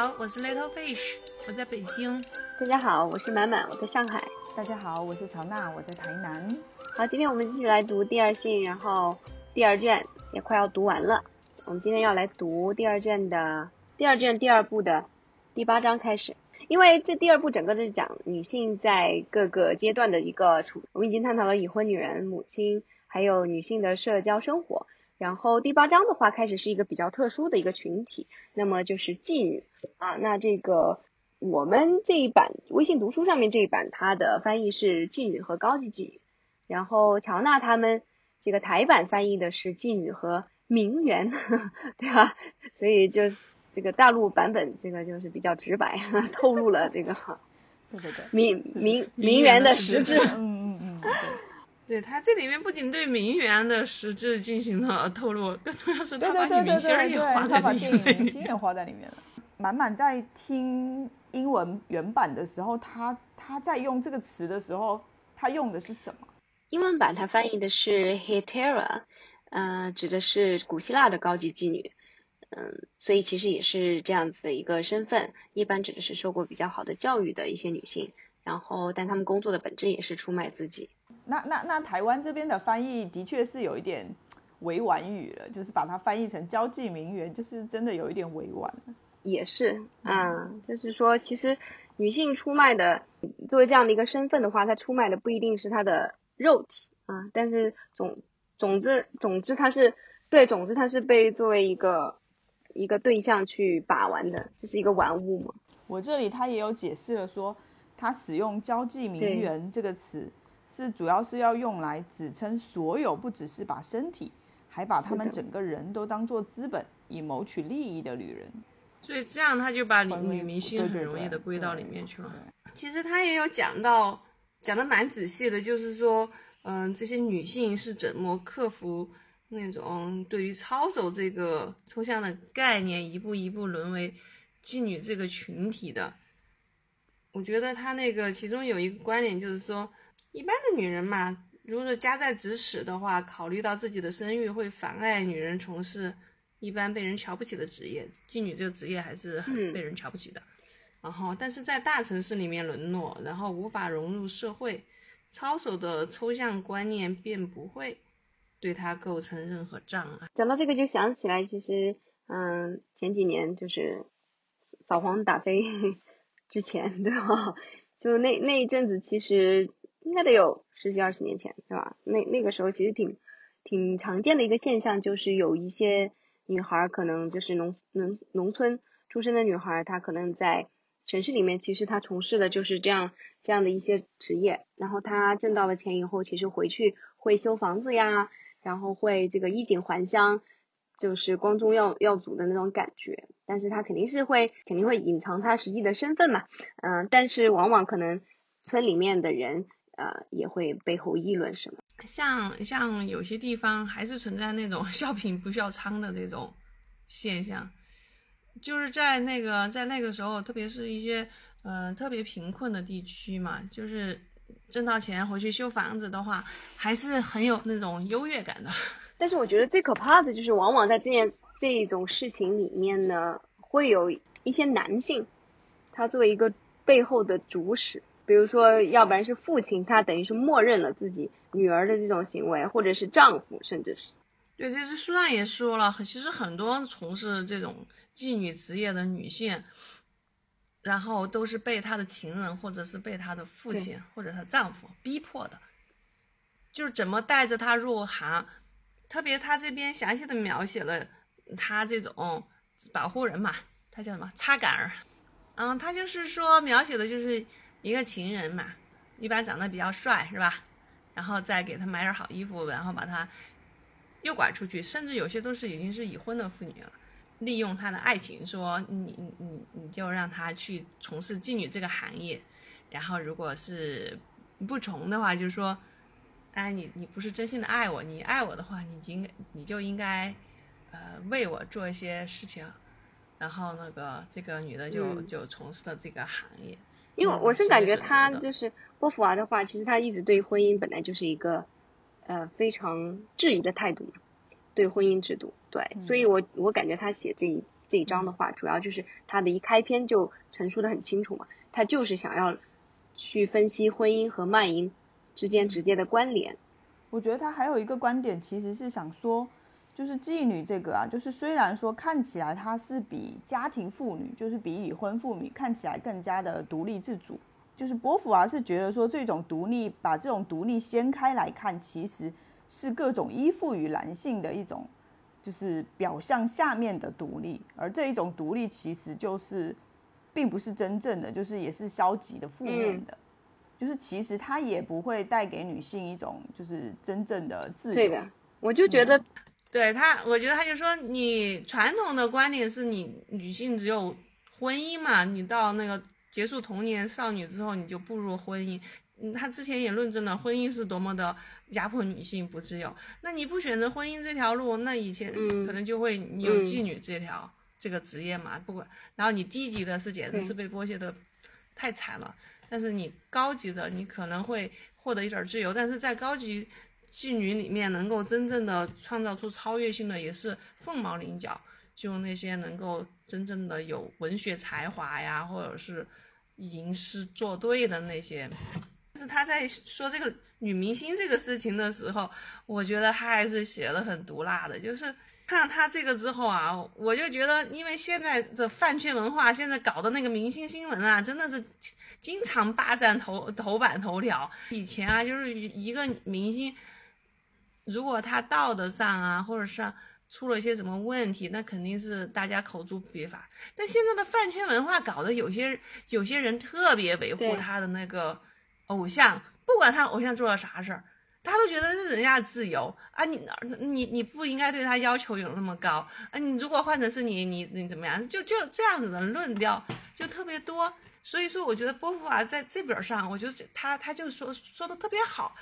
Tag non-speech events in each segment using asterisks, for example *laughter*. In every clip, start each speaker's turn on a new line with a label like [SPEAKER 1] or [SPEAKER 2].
[SPEAKER 1] 好，我是 Little Fish，我在北京。
[SPEAKER 2] 大家好，我是满满，我在上海。
[SPEAKER 3] 大家好，我是乔娜，我在台南。
[SPEAKER 2] 好，今天我们继续来读第二信，然后第二卷也快要读完了。我们今天要来读第二卷的第二卷第二部的第八章开始，因为这第二部整个是讲女性在各个阶段的一个处。我们已经探讨了已婚女人、母亲，还有女性的社交生活。然后第八章的话，开始是一个比较特殊的一个群体，那么就是妓女啊。那这个我们这一版微信读书上面这一版，它的翻译是妓女和高级妓女。然后乔娜他们这个台版翻译的是妓女和名媛，*laughs* 对吧？所以就这个大陆版本这个就是比较直白，*laughs* 透露了这个
[SPEAKER 3] 对对对
[SPEAKER 2] 名名名媛的实质。
[SPEAKER 3] 嗯嗯嗯，对。
[SPEAKER 1] 对他这里面不仅对名媛的实质进行了透露，更重要是
[SPEAKER 3] 他
[SPEAKER 1] 把女明星也画在里面。
[SPEAKER 3] 明星也画在里面了。满满在听英文原版的时候，他他在用这个词的时候，他用的是什么？
[SPEAKER 2] 英文版它翻译的是 hetera，呃，指的是古希腊的高级妓女，嗯，所以其实也是这样子的一个身份，一般指的是受过比较好的教育的一些女性，然后但她们工作的本质也是出卖自己。
[SPEAKER 3] 那那那台湾这边的翻译的确是有一点委婉语了，就是把它翻译成交际名媛，就是真的有一点委婉。
[SPEAKER 2] 也是，嗯，就是说，其实女性出卖的作为这样的一个身份的话，她出卖的不一定是她的肉体啊，但是总总之总之，她是对，总之她是被作为一个一个对象去把玩的，这是一个玩物嘛。
[SPEAKER 3] 我这里他也有解释了，说他使用交际名媛这个词。是主要是要用来指称所有不只是把身体，还把他们整个人都当做资本以谋取利益的女人，
[SPEAKER 1] 所以这样他就把女女明星很容易的归到里面去了。其实他也有讲到，讲的蛮仔细的，就是说，嗯，这些女性是怎么克服那种对于操守这个抽象的概念，一步一步沦为妓女这个群体的。我觉得他那个其中有一个观点就是说。一般的女人嘛，如果家在指使的话，考虑到自己的声誉会妨碍女人从事一般被人瞧不起的职业，妓女这个职业还是很被人瞧不起的。然后，但是在大城市里面沦落，然后无法融入社会，操守的抽象观念便不会对她构成任何障碍。
[SPEAKER 2] 讲到这个，就想起来，其实，嗯，前几年就是扫黄打非 *laughs* 之前，对吧？*laughs* 就那那一阵子，其实。应该得有十几二十年前，对吧？那那个时候其实挺挺常见的一个现象，就是有一些女孩可能就是农农农村出生的女孩，她可能在城市里面，其实她从事的就是这样这样的一些职业。然后她挣到了钱以后，其实回去会修房子呀，然后会这个衣锦还乡，就是光宗耀耀祖的那种感觉。但是她肯定是会肯定会隐藏她实际的身份嘛，嗯，但是往往可能村里面的人。呃，也会背后议论什么？
[SPEAKER 1] 像像有些地方还是存在那种笑贫不笑娼的这种现象，就是在那个在那个时候，特别是一些嗯特别贫困的地区嘛，就是挣到钱回去修房子的话，还是很有那种优越感的。*laughs*
[SPEAKER 2] 但是我觉得最可怕的就是，往往在这件这种事情里面呢，会有一些男性，他作为一个背后的主使。比如说，要不然是父亲，他等于是默认了自己女儿的这种行为，或者是丈夫，甚至是。
[SPEAKER 1] 对，这是书上也说了，其实很多从事这种妓女职业的女性，然后都是被她的情人，或者是被她的父亲或者她丈夫逼迫的，就是怎么带着她入行。特别他这边详细的描写了他这种保护人嘛，他叫什么擦杆儿，嗯，他就是说描写的就是。一个情人嘛，一般长得比较帅是吧？然后再给他买点好衣服，然后把他诱拐出去，甚至有些都是已经是已婚的妇女了，利用他的爱情，说你你你你就让他去从事妓女这个行业，然后如果是不从的话，就是说，哎，你你不是真心的爱我，你爱我的话，你应该你就应该呃为我做一些事情，然后那个这个女的就就从事了这个行业。
[SPEAKER 2] 因为我是感觉他就是波伏娃的话，其实他一直对婚姻本来就是一个呃非常质疑的态度嘛，对婚姻制度，对，所以我我感觉他写这一这一章的话，主要就是他的一开篇就陈述的很清楚嘛，他就是想要去分析婚姻和卖淫之间直接的关联。
[SPEAKER 3] 我觉得他还有一个观点，其实是想说，就是妓女这个啊，就是虽然说看起来她是比家庭妇女，就是比已婚妇女看起来更加的独立自主，就是伯父啊是觉得说这种独立，把这种独立掀开来看，其实是各种依附于男性的一种，就是表象下面的独立，而这一种独立其实就是，并不是真正的，就是也是消极的、负面的。就是其实它也不会带给女性一种就是真正的自由。
[SPEAKER 2] 对的，我就觉得，
[SPEAKER 1] 对他，我觉得他就说你传统的观点是你女性只有婚姻嘛，你到那个结束童年少女之后你就步入婚姻。嗯，他之前也论证了婚姻是多么的压迫女性不自由。那你不选择婚姻这条路，那以前可能就会你有妓女这条这个职业嘛，不管。然后你低级的是简直是被剥削的太惨了。但是你高级的，你可能会获得一点自由，但是在高级妓女里面，能够真正的创造出超越性的，也是凤毛麟角。就那些能够真正的有文学才华呀，或者是吟诗作对的那些。但是他在说这个女明星这个事情的时候，我觉得他还是写的很毒辣的，就是。看他这个之后啊，我就觉得，因为现在的饭圈文化，现在搞的那个明星新闻啊，真的是经常霸占头头版头条。以前啊，就是一个明星，如果他道德上啊，或者是出了一些什么问题，那肯定是大家口诛笔伐。但现在的饭圈文化搞得有些有些人特别维护他的那个偶像，不管他偶像做了啥事儿。他都觉得是人家的自由啊，你你你不应该对他要求有那么高啊！你如果换成是你，你你怎么样？就就这样子的论调就特别多。所以说，我觉得波伏娃在这本上，我觉得他他就说说的特别好，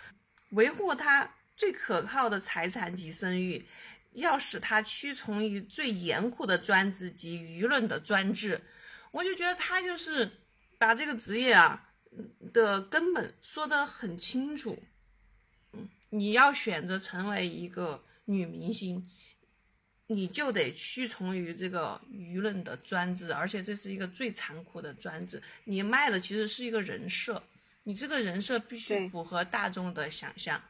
[SPEAKER 1] 维护他最可靠的财产及声誉，要使他屈从于最严酷的专制及舆论的专制。我就觉得他就是把这个职业啊的根本说得很清楚。嗯你要选择成为一个女明星，你就得屈从于这个舆论的专制，而且这是一个最残酷的专制。你卖的其实是一个人设，你这个人设必须符合大众的想象。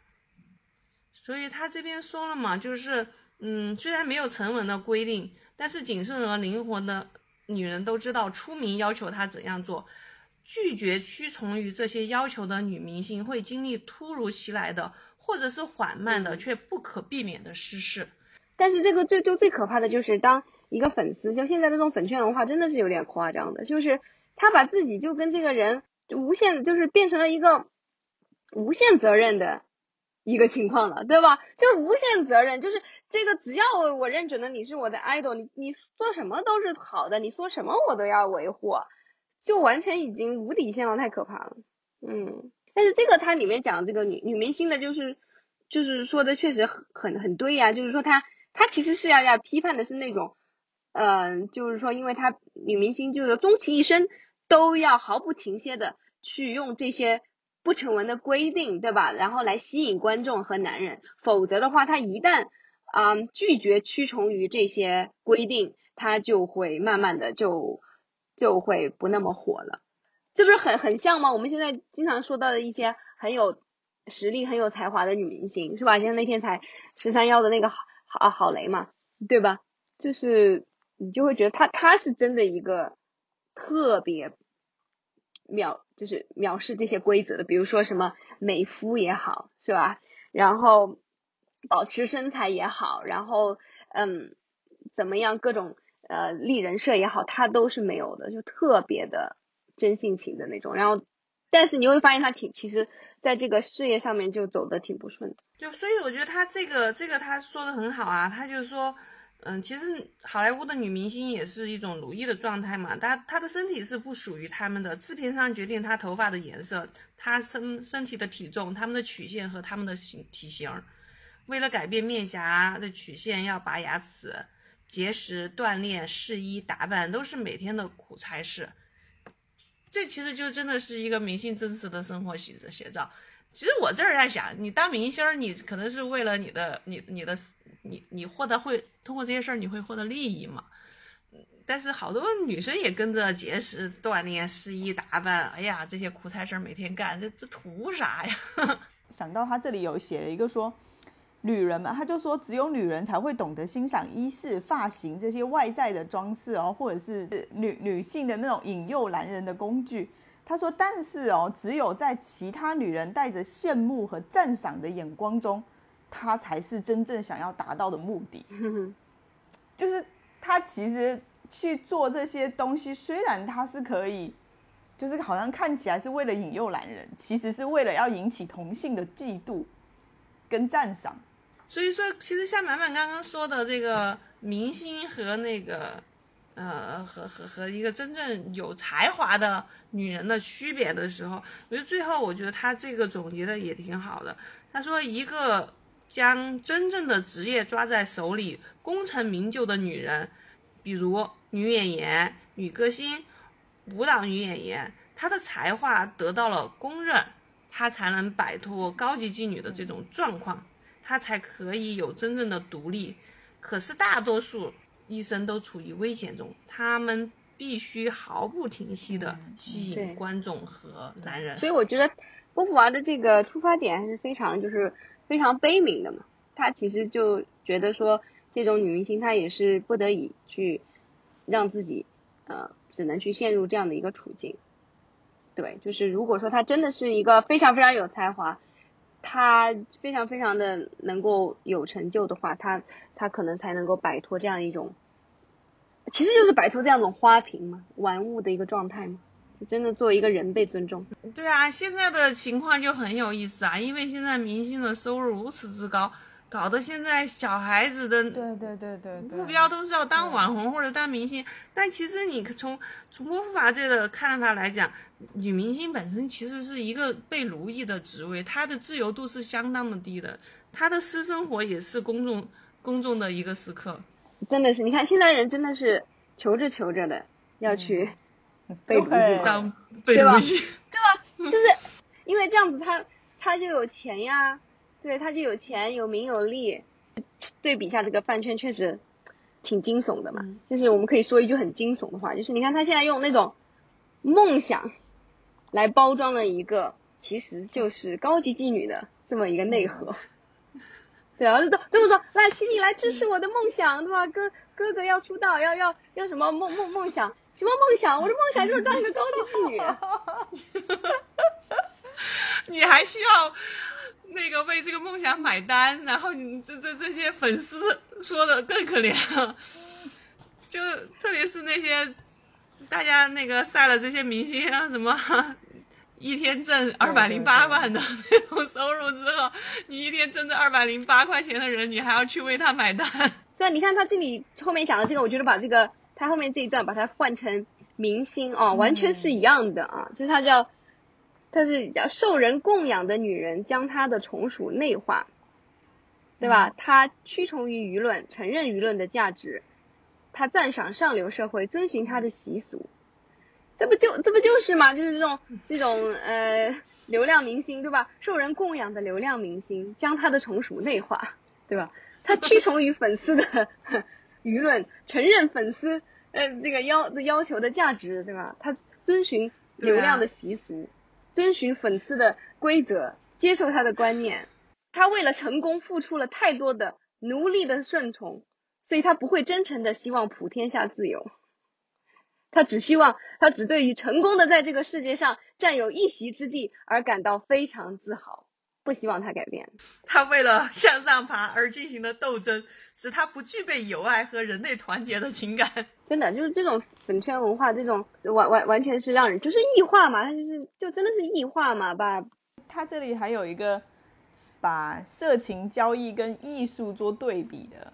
[SPEAKER 1] 所以他这边说了嘛，就是嗯，虽然没有成文的规定，但是谨慎而灵活的女人都知道出名要求她怎样做。拒绝屈从于这些要求的女明星会经历突如其来的。或者是缓慢的却不可避免的失势，
[SPEAKER 2] 但是这个最就最可怕的就是当一个粉丝，像现在这种粉圈文化真的是有点夸张的，就是他把自己就跟这个人无限就是变成了一个无限责任的一个情况了，对吧？就无限责任，就是这个只要我我认准了你是我的 idol，你你说什么都是好的，你说什么我都要维护，就完全已经无底线了，太可怕了，嗯。但是这个它里面讲这个女女明星的，就是就是说的确实很很很对呀，就是说她她其实是要要批判的是那种，嗯，就是说因为她女明星就是终其一生都要毫不停歇的去用这些不成文的规定，对吧？然后来吸引观众和男人，否则的话，他一旦嗯拒绝屈从于这些规定，他就会慢慢的就就会不那么火了。这不是很很像吗？我们现在经常说到的一些很有实力、很有才华的女明星，是吧？像那天才十三幺的那个郝郝郝蕾嘛，对吧？就是你就会觉得她她是真的一个特别藐，就是藐视这些规则的。比如说什么美肤也好，是吧？然后保持身材也好，然后嗯，怎么样各种呃立人设也好，他都是没有的，就特别的。真性情的那种，然后，但是你会发现他挺，其实在这个事业上面就走的挺不顺的。
[SPEAKER 1] 就所以我觉得他这个这个他说的很好啊，他就是说，嗯，其实好莱坞的女明星也是一种奴役的状态嘛，她她的身体是不属于他们的，制片商决定她头发的颜色，她身身体的体重，他们的曲线和他们的形体型，为了改变面颊的曲线，要拔牙齿，节食、锻炼、试衣、打扮，都是每天的苦差事。这其实就真的是一个明星真实的生活写写照。其实我这儿在想，你当明星，你可能是为了你的、你、你的、你、你获得会通过这些事儿，你会获得利益嘛？但是好多女生也跟着节食、锻炼、试衣打扮，哎呀，这些苦差事儿每天干，这这图啥呀？*laughs*
[SPEAKER 3] 想到他这里有写了一个说，女人嘛，他就说只有女人才会懂得欣赏衣饰、发型这些外在的装饰哦，或者是女女性的那种引诱男人的工具。他说，但是哦，只有在其他女人带着羡慕和赞赏的眼光中，他才是真正想要达到的目的。就是他其实。去做这些东西，虽然他是可以，就是好像看起来是为了引诱男人，其实是为了要引起同性的嫉妒跟赞赏。
[SPEAKER 1] 所以说，其实像满满刚刚说的这个明星和那个呃和和和一个真正有才华的女人的区别的时候，我觉得最后我觉得他这个总结的也挺好的。他说，一个将真正的职业抓在手里、功成名就的女人，比如。女演员、女歌星、舞蹈女演员，她的才华得到了公认，她才能摆脱高级妓女的这种状况，她才可以有真正的独立。可是大多数医生都处于危险中，他们必须毫不停息的吸引观众和男人。
[SPEAKER 2] 所以我觉得波伏娃的这个出发点还是非常就是非常悲悯的嘛。他其实就觉得说，这种女明星她也是不得已去。让自己，呃，只能去陷入这样的一个处境，对，就是如果说她真的是一个非常非常有才华，他非常非常的能够有成就的话，他他可能才能够摆脱这样一种，其实就是摆脱这样一种花瓶嘛，玩物的一个状态嘛，就真的作为一个人被尊重。
[SPEAKER 1] 对啊，现在的情况就很有意思啊，因为现在明星的收入如此之高。搞得现在小孩子的
[SPEAKER 3] 对对对对
[SPEAKER 1] 目标都是要当网红或者当明星，但其实你从从波伏娃这个看法来讲，女明星本身其实是一个被奴役的职位，她的自由度是相当的低的，她的私生活也是公众公众的一个时刻。
[SPEAKER 2] 真的是，你看现在人真的是求着求着的要去被奴役
[SPEAKER 1] 当被奴役，
[SPEAKER 2] 对吧？就是因为这样子，他他就有钱呀。对，他就有钱有名有利，对比一下这个饭圈确实挺惊悚的嘛。就是我们可以说一句很惊悚的话，就是你看他现在用那种梦想来包装了一个其实就是高级妓女的这么一个内核。对啊，都这么说，来，请你来支持我的梦想，对吧？哥哥哥要出道，要要要什么梦梦梦想？什么梦想？我的梦想就是当一个高级妓女。*laughs*
[SPEAKER 1] 你还需要？那个为这个梦想买单，然后你这这这些粉丝说的更可怜了，就特别是那些大家那个晒了这些明星啊，什么 *laughs* 一天挣二百零八万的那种收入之后，你一天挣这二百零八块钱的人，你还要去为他买单。
[SPEAKER 2] 对啊，你看他这里后面讲的这个，我觉得把这个他后面这一段把它换成明星哦，完全是一样的啊，就是他叫。她是叫受人供养的女人，将她的从属内化，对吧？她屈从于舆论，承认舆论的价值，她赞赏上流社会，遵循她的习俗，这不就这不就是吗？就是这种这种呃流量明星，对吧？受人供养的流量明星，将她的从属内化，对吧？她屈从于粉丝的舆论，承认粉丝呃这个要要求的价值，对吧？她遵循流量的习俗。遵循粉丝的规则，接受他的观念，他为了成功付出了太多的奴隶的顺从，所以他不会真诚的希望普天下自由，他只希望他只对于成功的在这个世界上占有一席之地而感到非常自豪。不希望他改变。
[SPEAKER 1] 他为了向上爬而进行的斗争，使他不具备友爱和人类团结的情感。
[SPEAKER 2] 真的，就是这种粉圈文化，这种完完完全是让人就是异化嘛，他就是就真的是异化嘛。把
[SPEAKER 3] 他这里还有一个把色情交易跟艺术做对比的，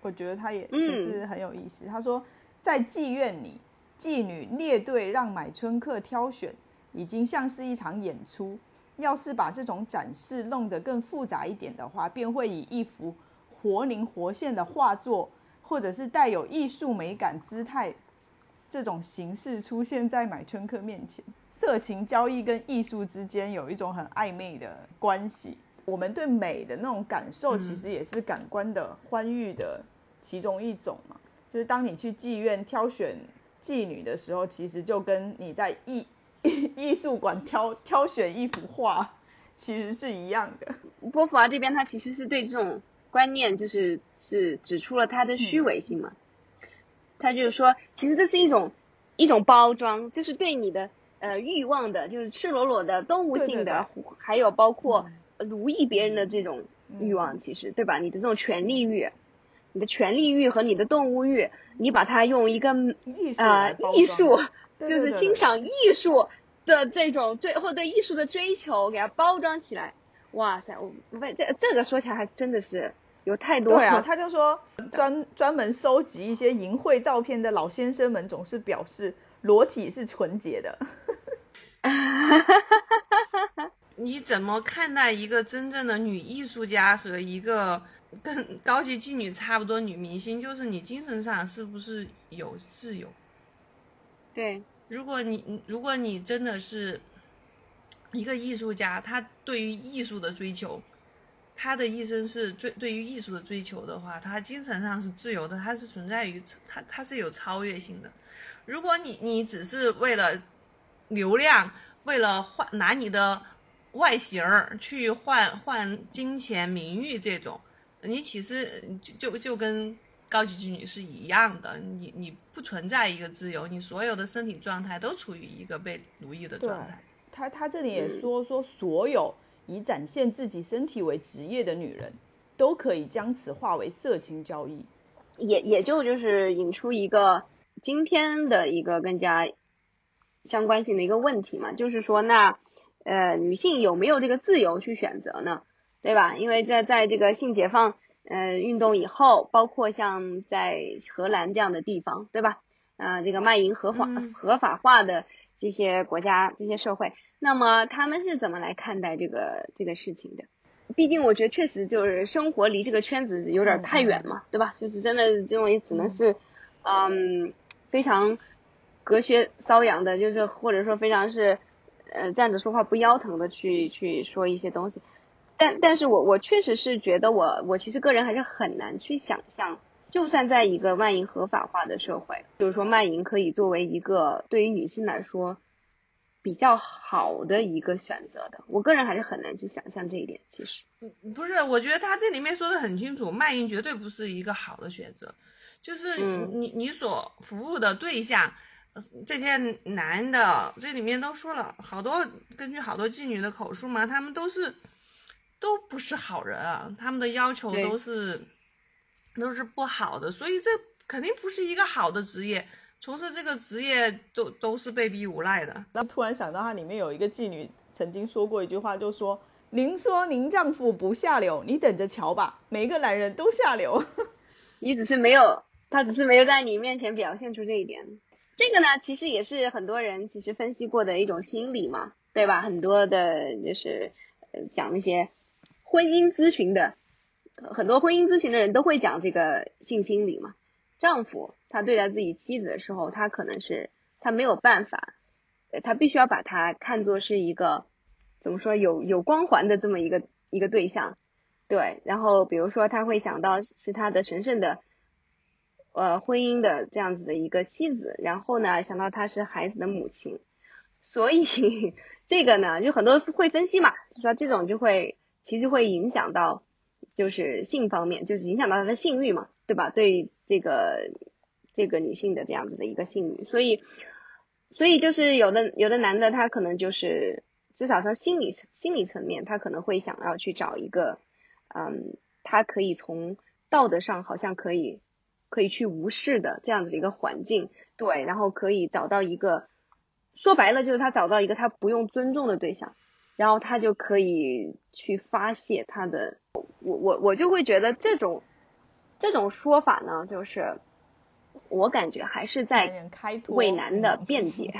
[SPEAKER 3] 我觉得他也也是很有意思。他说，在妓院里，妓女列队让买春客挑选，已经像是一场演出。要是把这种展示弄得更复杂一点的话，便会以一幅活灵活现的画作，或者是带有艺术美感姿态这种形式出现在买春客面前。色情交易跟艺术之间有一种很暧昧的关系。我们对美的那种感受，其实也是感官的欢愉的其中一种嘛。就是当你去妓院挑选妓女的时候，其实就跟你在艺 *laughs* 艺术馆挑挑选一幅画，其实是一样的。
[SPEAKER 2] 波伏娃这边他其实是对这种观念，就是是指出了他的虚伪性嘛。他就是说，其实这是一种一种包装，就是对你的呃欲望的，就是赤裸裸的动物性的，还有包括奴役别人的这种欲望，其实对吧？你的这种权利欲，你的权利欲和你的动物欲，你把它用一个呃艺术，就是欣赏艺术的这种追或对艺术的追求，给它包装起来。哇塞，我问这这个说起来还真的是。有太多
[SPEAKER 3] 对啊，*laughs* 他就说专专门收集一些淫秽照片的老先生们总是表示裸体是纯洁的。
[SPEAKER 1] 你怎么看待一个真正的女艺术家和一个跟高级妓女差不多女明星？就是你精神上是不是有自由？
[SPEAKER 2] 对，
[SPEAKER 1] 如果你如果你真的是一个艺术家，他对于艺术的追求。他的一生是追对于艺术的追求的话，他精神上是自由的，他是存在于他他是有超越性的。如果你你只是为了流量，为了换拿你的外形儿去换换金钱名誉这种，你其实就就就跟高级妓女是一样的，你你不存在一个自由，你所有的身体状态都处于一个被奴役的状态。
[SPEAKER 3] 他他这里也说说所有。以展现自己身体为职业的女人，都可以将此化为色情交易，
[SPEAKER 2] 也也就就是引出一个今天的一个更加相关性的一个问题嘛，就是说那呃女性有没有这个自由去选择呢？对吧？因为在在这个性解放呃运动以后，包括像在荷兰这样的地方，对吧？啊，这个卖淫合法合法化的。这些国家、这些社会，那么他们是怎么来看待这个这个事情的？毕竟我觉得确实就是生活离这个圈子有点太远嘛，对吧？就是真的这种也只能是，嗯，非常隔靴搔痒的，就是或者说非常是，呃，站着说话不腰疼的去去说一些东西。但但是我我确实是觉得我我其实个人还是很难去想象。就算在一个卖淫合法化的社会，就是说卖淫可以作为一个对于女性来说比较好的一个选择的，我个人还是很难去想象这一点。其实，
[SPEAKER 1] 不是，我觉得他这里面说的很清楚，卖淫绝对不是一个好的选择。就是你你所服务的对象，这些男的，这里面都说了好多，根据好多妓女的口述嘛，他们都是都不是好人啊，他们的要求都是。都是不好的，所以这肯定不是一个好的职业。从事这个职业都都是被逼无奈的。
[SPEAKER 3] 那突然想到，它里面有一个妓女曾经说过一句话，就说：“您说您丈夫不下流，你等着瞧吧，每个男人都下流。*laughs* ”
[SPEAKER 2] 你只是没有，他只是没有在你面前表现出这一点。这个呢，其实也是很多人其实分析过的一种心理嘛，对吧？很多的就是讲那些婚姻咨询的。很多婚姻咨询的人都会讲这个性心理嘛，丈夫他对待自己妻子的时候，他可能是他没有办法，他必须要把他看作是一个怎么说有有光环的这么一个一个对象，对，然后比如说他会想到是他的神圣的呃婚姻的这样子的一个妻子，然后呢想到她是孩子的母亲，所以 *laughs* 这个呢就很多会分析嘛，就说这种就会其实会影响到。就是性方面，就是影响到她的性欲嘛，对吧？对这个这个女性的这样子的一个性欲，所以所以就是有的有的男的他可能就是至少从心理心理层面，他可能会想要去找一个，嗯，他可以从道德上好像可以可以去无视的这样子的一个环境，对，然后可以找到一个说白了就是他找到一个他不用尊重的对象。然后他就可以去发泄他的，我我我就会觉得这种这种说法呢，就是我感觉还是在为男的辩 *laughs* 解。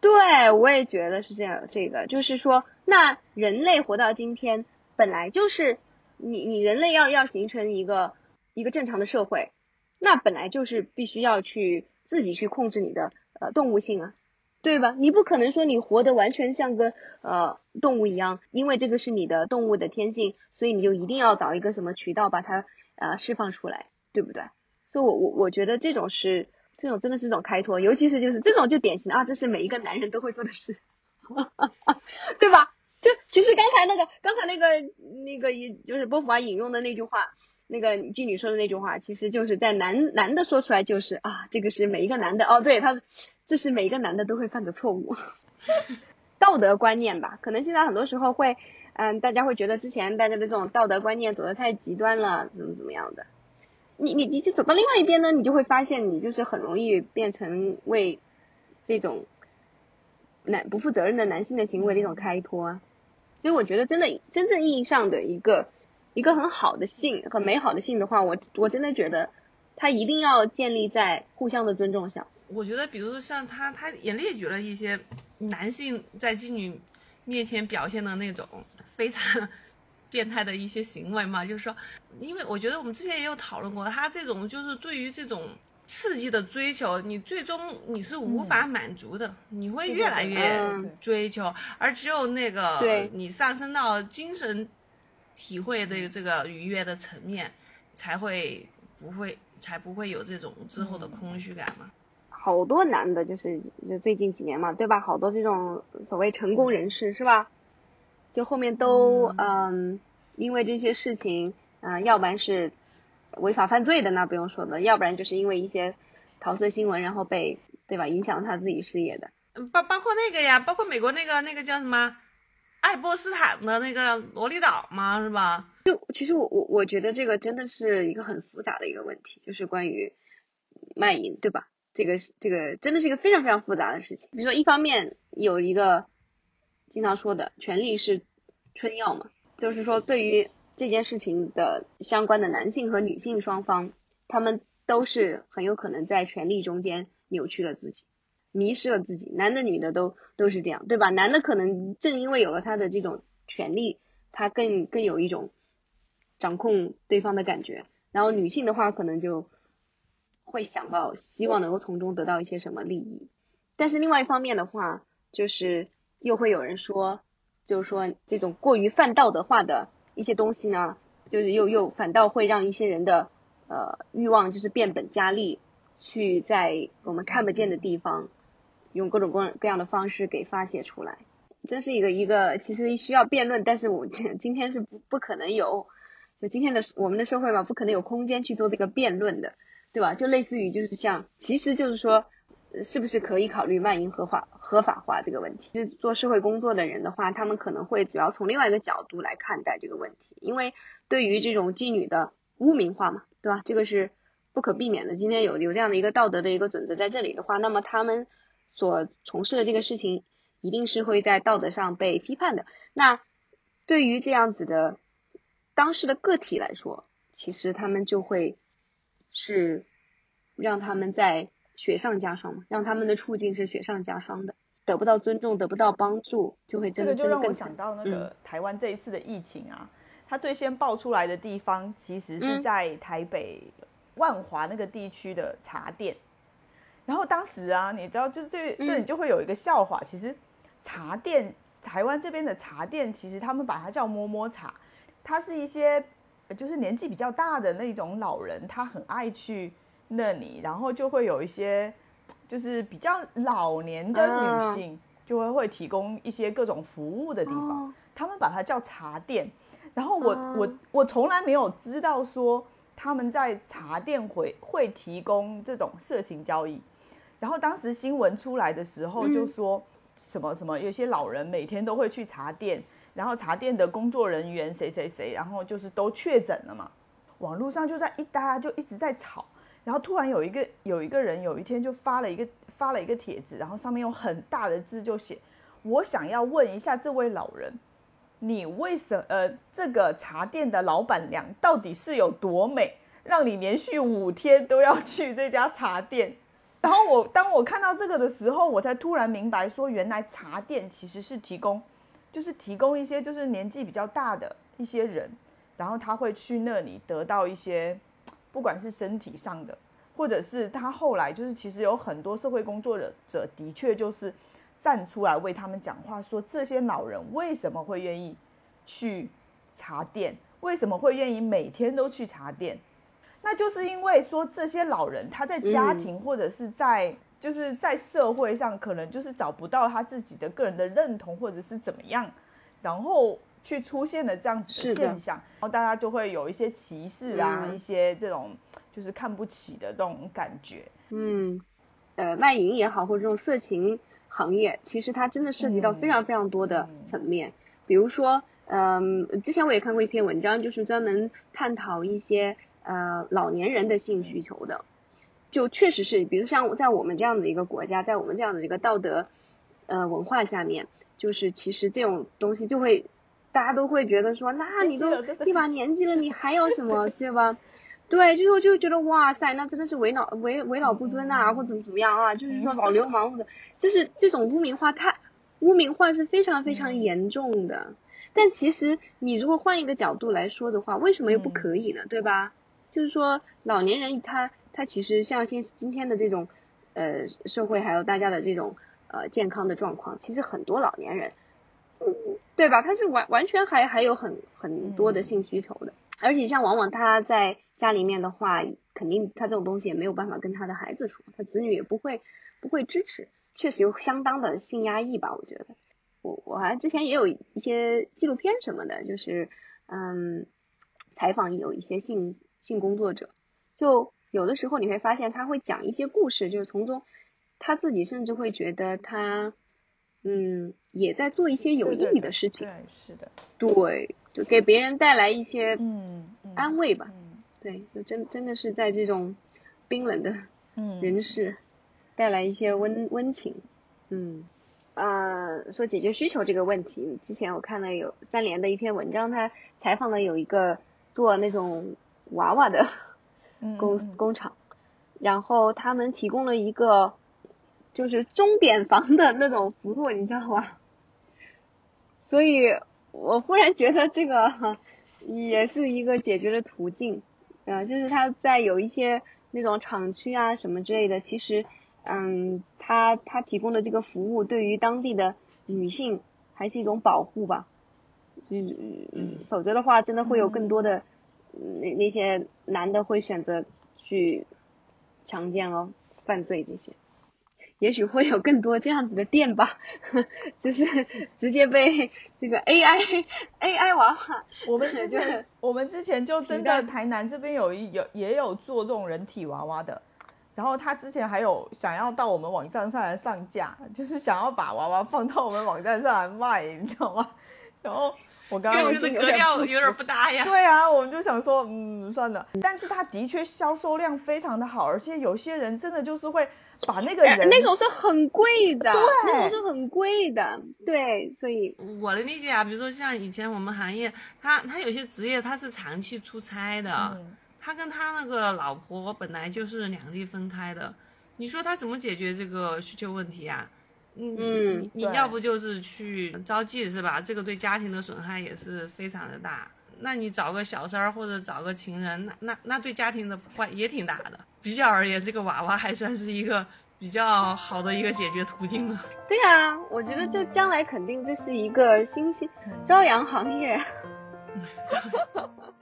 [SPEAKER 2] 对，我也觉得是这样。这个就是说，那人类活到今天，本来就是你你人类要要形成一个一个正常的社会，那本来就是必须要去自己去控制你的呃动物性啊。对吧？你不可能说你活得完全像个呃动物一样，因为这个是你的动物的天性，所以你就一定要找一个什么渠道把它呃释放出来，对不对？所以我我我觉得这种是这种真的是一种开脱，尤其是就是这种就典型的啊，这是每一个男人都会做的事，*laughs* 对吧？就其实刚才那个刚才那个那个也就是波伏娃引用的那句话，那个妓女说的那句话，其实就是在男男的说出来就是啊，这个是每一个男的哦，对他这是每一个男的都会犯的错误，*laughs* 道德观念吧，可能现在很多时候会。嗯，大家会觉得之前大家的这种道德观念走得太极端了，怎么怎么样的？你你你就走到另外一边呢，你就会发现你就是很容易变成为这种男不负责任的男性的行为的一种开脱。所以我觉得真的真正意义上的一个一个很好的性很美好的性的话，我我真的觉得他一定要建立在互相的尊重上。
[SPEAKER 1] 我觉得，比如说像他，他也列举了一些男性在妓女面前表现的那种。非常 *laughs* 变态的一些行为嘛，就是说，因为我觉得我们之前也有讨论过，他这种就是对于这种刺激的追求，你最终你是无法满足的，你会越来越追求，而只有那个你上升到精神体会的这个愉悦的层面，才会不会才不会有这种之后的空虚感嘛。
[SPEAKER 2] 好多男的，就是就最近几年嘛，对吧？好多这种所谓成功人士，是吧？就后面都嗯，因为这些事情，嗯，要不然是违法犯罪的，那不用说的；要不然就是因为一些桃色新闻，然后被对吧，影响他自己事业的。
[SPEAKER 1] 嗯包包括那个呀，包括美国那个那个叫什么爱波斯坦的那个萝莉岛嘛，是吧？
[SPEAKER 2] 就其实我我我觉得这个真的是一个很复杂的一个问题，就是关于卖淫，对吧？这个这个真的是一个非常非常复杂的事情。比如说，一方面有一个。经常说的权力是春药嘛，就是说对于这件事情的相关的男性和女性双方，他们都是很有可能在权力中间扭曲了自己，迷失了自己。男的女的都都是这样，对吧？男的可能正因为有了他的这种权利，他更更有一种掌控对方的感觉，然后女性的话可能就会想到希望能够从中得到一些什么利益，但是另外一方面的话就是。又会有人说，就是说这种过于泛道德化的一些东西呢，就是又又反倒会让一些人的呃欲望就是变本加厉，去在我们看不见的地方，用各种各各样的方式给发泄出来。这是一个一个其实需要辩论，但是我今天是不不可能有，就今天的我们的社会嘛，不可能有空间去做这个辩论的，对吧？就类似于就是像，其实就是说。是不是可以考虑卖淫合法合法化这个问题？是做社会工作的人的话，他们可能会主要从另外一个角度来看待这个问题，因为对于这种妓女的污名化嘛，对吧？这个是不可避免的。今天有有这样的一个道德的一个准则在这里的话，那么他们所从事的这个事情，一定是会在道德上被批判的。那对于这样子的当事的个体来说，其实他们就会是让他们在。雪上加霜嘛，让他们的处境是雪上加霜的，得不到尊重，得不到帮助，就会
[SPEAKER 3] 这个就让我想到那个台湾这一次的疫情啊，它最先爆出来的地方其实是在台北万华那个地区的茶店，然后当时啊，你知道，就是这这里就会有一个笑话，其实茶店台湾这边的茶店，其实他们把它叫摸摸茶，它是一些就是年纪比较大的那种老人，他很爱去。那里，然后就会有一些，就是比较老年的女性，就会会提供一些各种服务的地方。他们把它叫茶店。然后我我我从来没有知道说他们在茶店会会提供这种色情交易。然后当时新闻出来的时候，就说什么什么，有些老人每天都会去茶店，然后茶店的工作人员谁谁谁，然后就是都确诊了嘛。网络上就在一大家就一直在吵。然后突然有一个有一个人有一天就发了一个发了一个帖子，然后上面用很大的字就写：“我想要问一下这位老人，你为什呃这个茶店的老板娘到底是有多美，让你连续五天都要去这家茶店？”然后我当我看到这个的时候，我才突然明白说，原来茶店其实是提供，就是提供一些就是年纪比较大的一些人，然后他会去那里得到一些。不管是身体上的，或者是他后来就是，其实有很多社会工作者的确就是站出来为他们讲话，说这些老人为什么会愿意去茶店，为什么会愿意每天都去茶店？那就是因为说这些老人他在家庭或者是在就是在社会上可能就是找不到他自己的个人的认同或者是怎么样，然后去出现了这样子的现象，然后大家就会有一些歧视啊，一些这种就是看不起的这种感觉。
[SPEAKER 2] 嗯，呃，卖淫也好，或者这种色情行业，其实它真的涉及到非常非常多的层面，比如说。嗯，之前我也看过一篇文章，就是专门探讨一些呃老年人的性需求的，就确实是，比如像在我们这样的一个国家，在我们这样的一个道德呃文化下面，就是其实这种东西就会大家都会觉得说，那你都一把年纪了，你还要什么，*laughs* 对吧？对，就是就觉得哇塞，那真的是为老为为老不尊呐，或怎么怎么样啊？就是说老流氓或者就是这种污名化，太污名化是非常非常严重的。但其实你如果换一个角度来说的话，为什么又不可以呢？对吧？就是说老年人他他其实像现今天的这种呃社会还有大家的这种呃健康的状况，其实很多老年人，嗯，对吧？他是完完全还还有很很多的性需求的，而且像往往他在家里面的话，肯定他这种东西也没有办法跟他的孩子说，他子女也不会不会支持，确实有相当的性压抑吧，我觉得。我我好像之前也有一些纪录片什么的，就是嗯，采访有一些性性工作者，就有的时候你会发现他会讲一些故事，就是从中他自己甚至会觉得他嗯也在做一些有意义的事情，
[SPEAKER 3] 对，是的，
[SPEAKER 2] 对，就给别人带来一些嗯安慰吧，对，就真真的是在这种冰冷的人世带来一些温温情，嗯。呃，说解决需求这个问题，之前我看了有三联的一篇文章，他采访了有一个做那种娃娃的工工厂，然后他们提供了一个就是钟点房的那种服务，你知道吗？*laughs* 所以我忽然觉得这个 *laughs* 也是一个解决的途径，呃，就是他在有一些那种厂区啊什么之类的，其实。嗯，他他提供的这个服务对于当地的女性还是一种保护吧，嗯嗯，否则的话，真的会有更多的那那些男的会选择去强奸哦、犯罪这些，也许会有更多这样子的店吧，*laughs* 就是直接被这个 AI AI *laughs* 娃娃，
[SPEAKER 3] 我们之前 *laughs* 我们之前就真的台南这边有一有也有做这种人体娃娃的。然后他之前还有想要到我们网站上来上架，就是想要把娃娃放到我们网站上来卖，你知道吗？然后我刚刚
[SPEAKER 1] 跟这个格调有点不搭呀。
[SPEAKER 3] 对啊，我们就想说，嗯，算了。但是它的确销售量非常的好，而且有些人真的就是会把那个人
[SPEAKER 2] 那种是很贵的，对，那种是很贵的，对。所以
[SPEAKER 1] 我的理解啊，比如说像以前我们行业，他他有些职业他是长期出差的。他跟他那个老婆本来就是两地分开的，你说他怎么解决这个需求问题啊？嗯，你你要不就是去招妓是吧？这个对家庭的损害也是非常的大。那你找个小三儿或者找个情人，那那那对家庭的破坏也挺大的。比较而言，这个娃娃还算是一个比较好的一个解决途径了。
[SPEAKER 2] 对啊，我觉得这将来肯定这是一个新兴朝阳行业。*laughs* *laughs*